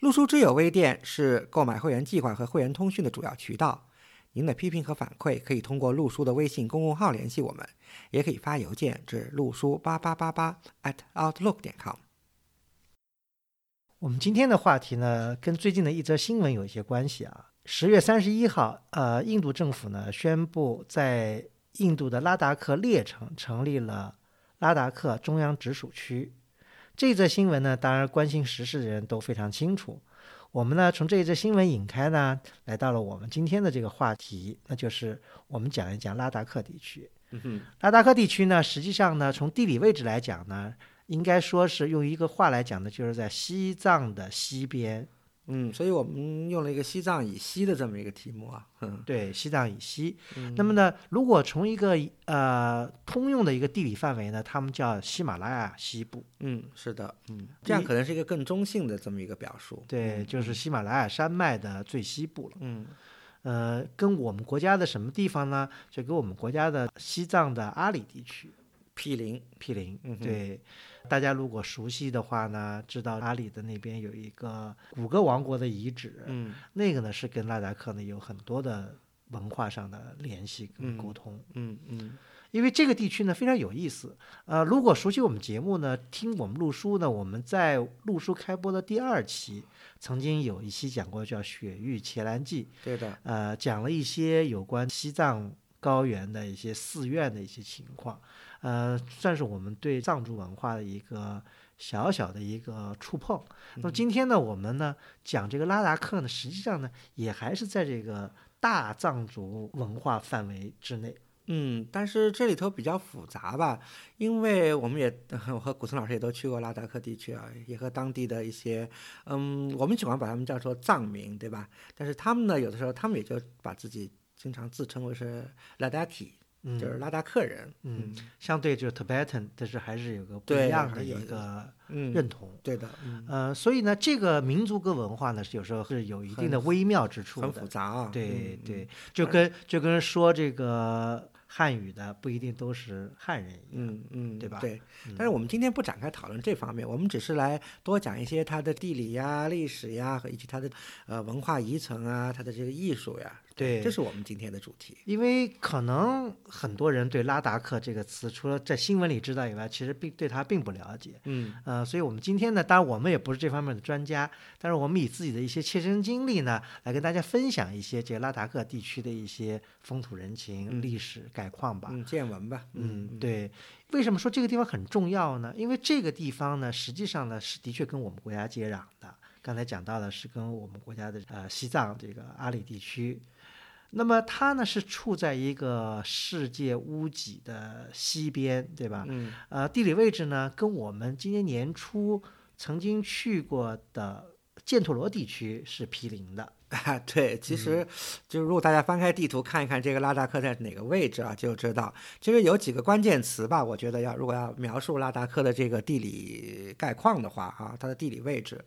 陆书之友微店是购买会员计划和会员通讯的主要渠道。您的批评和反馈可以通过陆书的微信公共号联系我们，也可以发邮件至陆书八八八八 at outlook 点 com。我们今天的话题呢，跟最近的一则新闻有一些关系啊。十月三十一号，呃，印度政府呢宣布在印度的拉达克列城成立了拉达克中央直属区。这则新闻呢，当然关心时事的人都非常清楚。我们呢，从这一则新闻引开呢，来到了我们今天的这个话题，那就是我们讲一讲拉达克地区。拉达克地区呢，实际上呢，从地理位置来讲呢，应该说是用一个话来讲呢，就是在西藏的西边。嗯，所以我们用了一个西藏以西的这么一个题目啊。嗯，对，西藏以西。那么呢，如果从一个呃通用的一个地理范围呢，他们叫喜马拉雅西部。嗯，是的，嗯，这样可能是一个更中性的这么一个表述。对，就是喜马拉雅山脉的最西部了。嗯，呃，跟我们国家的什么地方呢？就跟我们国家的西藏的阿里地区。毗邻，毗邻，对，大家如果熟悉的话呢，知道阿里的那边有一个古格王国的遗址，嗯，那个呢是跟拉达克呢有很多的文化上的联系跟沟通，嗯嗯，因为这个地区呢非常有意思，呃，如果熟悉我们节目呢，听我们录书呢，我们在录书开播的第二期，曾经有一期讲过叫《雪域伽蓝记》，对的，呃，讲了一些有关西藏高原的一些寺院的一些情况。呃，算是我们对藏族文化的一个小小的一个触碰。那么今天呢，我们呢讲这个拉达克呢，实际上呢也还是在这个大藏族文化范围之内。嗯，但是这里头比较复杂吧，因为我们也 我和古村老师也都去过拉达克地区啊，也和当地的一些，嗯，我们喜欢把他们叫做藏民，对吧？但是他们呢，有的时候他们也就把自己经常自称为是拉达克。就是拉达克人，嗯，相对就是 Tibetan，但是还是有个不一样的一个认同，对的，呃，所以呢，这个民族跟文化呢，有时候是有一定的微妙之处，很复杂啊，对对，就跟就跟说这个。汉语的不一定都是汉人，嗯嗯，对吧？对。但是我们今天不展开讨论这方面，我们只是来多讲一些它的地理呀、历史呀，和以及它的呃文化遗存啊，它的这个艺术呀。对，这是我们今天的主题。因为可能很多人对拉达克这个词，除了在新闻里知道以外，其实并对他并不了解。嗯，呃，所以我们今天呢，当然我们也不是这方面的专家，但是我们以自己的一些切身经历呢，来跟大家分享一些这个拉达克地区的一些风土人情、历史概况吧。嗯，见闻吧。嗯，对。为什么说这个地方很重要呢？因为这个地方呢，实际上呢是的确跟我们国家接壤的。刚才讲到的是跟我们国家的呃西藏这个阿里地区。那么它呢是处在一个世界屋脊的西边，对吧？嗯。呃，地理位置呢跟我们今年年初曾经去过的犍陀罗地区是毗邻的。啊，对，其实就如果大家翻开地图看一看这个拉达克在哪个位置啊，就知道其实有几个关键词吧。我觉得要如果要描述拉达克的这个地理概况的话，啊，它的地理位置。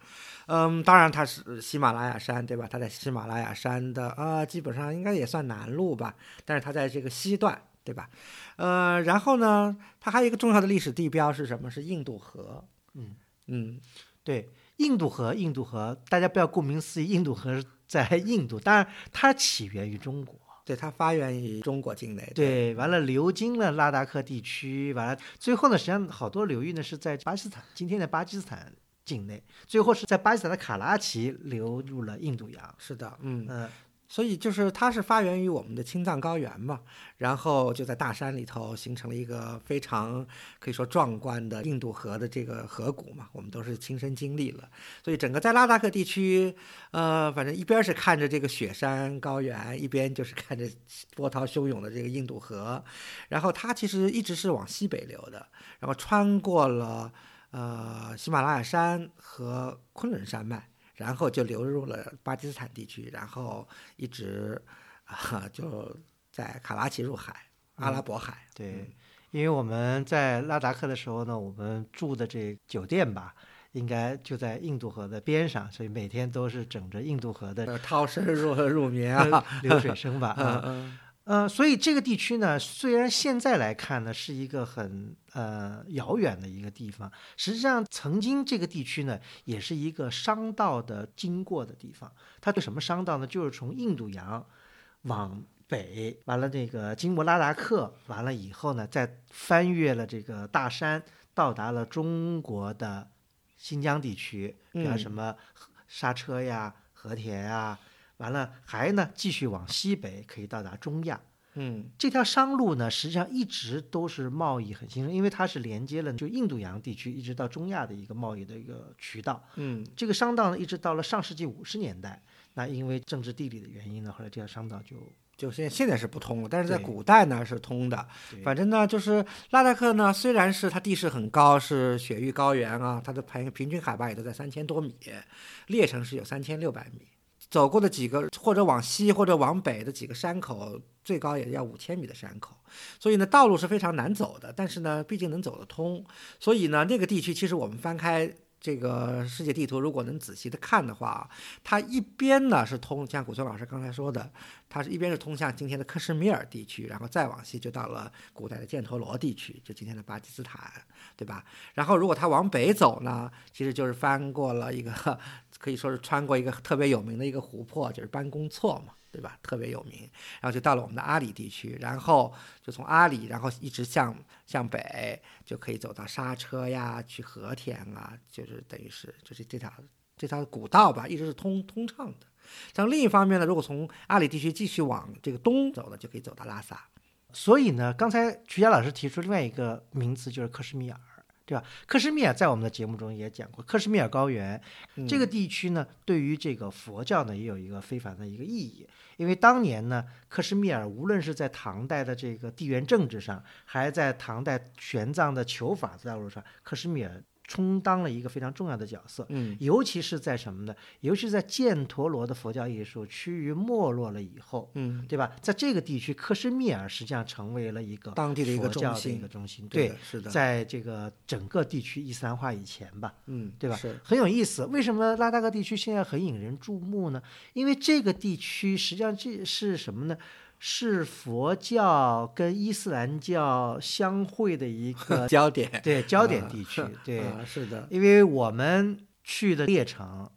嗯，当然它是喜马拉雅山，对吧？它在喜马拉雅山的啊，基本上应该也算南路吧。但是它在这个西段，对吧？呃，然后呢，它还有一个重要的历史地标是什么？是印度河。嗯嗯，对，印度河，印度河，大家不要顾名思义，印度河在印度，当然它起源于中国，对，它发源于中国境内。对，完了流经了拉达克地区，完了最后呢，实际上好多流域呢是在巴基斯坦，今天的巴基斯坦。境内，最后是在巴基斯坦的卡拉奇流入了印度洋。是的，嗯嗯，所以就是它是发源于我们的青藏高原嘛，然后就在大山里头形成了一个非常可以说壮观的印度河的这个河谷嘛，我们都是亲身经历了。所以整个在拉达克地区，呃，反正一边是看着这个雪山高原，一边就是看着波涛汹涌的这个印度河，然后它其实一直是往西北流的，然后穿过了。呃，喜马拉雅山和昆仑山脉，然后就流入了巴基斯坦地区，然后一直啊就在卡拉奇入海，阿拉伯海。对，因为我们在拉达克的时候呢，我们住的这酒店吧，应该就在印度河的边上，所以每天都是整着印度河的呃，涛声入入眠啊，流水声吧。嗯啊，嗯呃，所以这个地区呢，虽然现在来看呢是一个很呃遥远的一个地方，实际上曾经这个地区呢也是一个商道的经过的地方。它对什么商道呢？就是从印度洋往北，完了那个经过拉达克，完了以后呢，再翻越了这个大山，到达了中国的新疆地区，比如嗯什么刹车呀、和田呀。完了，还呢继续往西北，可以到达中亚。嗯这条商路呢，实际上一直都是贸易很兴盛，因为它是连接了就印度洋地区一直到中亚的一个贸易的一个渠道。嗯这个商道呢，一直到了上世纪五十年代，那因为政治地理的原因呢，后来这条商道就就现现在是不通了，但是在古代呢是通的。反正呢，就是拉达克呢，虽然是它地势很高，是雪域高原啊，它的平平均海拔也都在三千多米，列城是有三千六百米。走过的几个或者往西或者往北的几个山口，最高也要五千米的山口，所以呢，道路是非常难走的。但是呢，毕竟能走得通，所以呢，那个地区其实我们翻开这个世界地图，如果能仔细的看的话，它一边呢是通，像古村老师刚才说的，它是一边是通向今天的克什米尔地区，然后再往西就到了古代的犍陀罗地区，就今天的巴基斯坦，对吧？然后如果它往北走呢，其实就是翻过了一个 可以说是穿过一个特别有名的一个湖泊，就是班公错嘛。对吧？特别有名，然后就到了我们的阿里地区，然后就从阿里，然后一直向向北，就可以走到刹车呀，去和田啊，就是等于是就是这条这条古道吧，一直是通通畅的。像另一方面呢，如果从阿里地区继续往这个东走呢，就可以走到拉萨。所以呢，刚才徐佳老师提出另外一个名词就是克什米尔，对吧？克什米尔在我们的节目中也讲过，克什米尔高原嗯这个地区呢，对于这个佛教呢也有一个非凡的一个意义，因为当年呢，克什米尔无论是在唐代的这个地缘政治上，还在唐代玄奘的求法道路上，克什米尔充当了一个非常重要的角色。嗯尤其是在什么呢？尤其是在犍陀罗的佛教艺术趋于没落了以后，嗯，对吧？在这个地区，克什米尔实际上成为了一个当地的一个佛教的一个中心。对是的，在这个整个地区伊斯兰化以前吧，嗯，对吧是，很有意思。为什么拉达克地区现在很引人注目呢？因为这个地区实际上这是什么呢？是佛教跟伊斯兰教相会的一个 焦点，对焦点地区。对，啊，是的，因为我们去的列城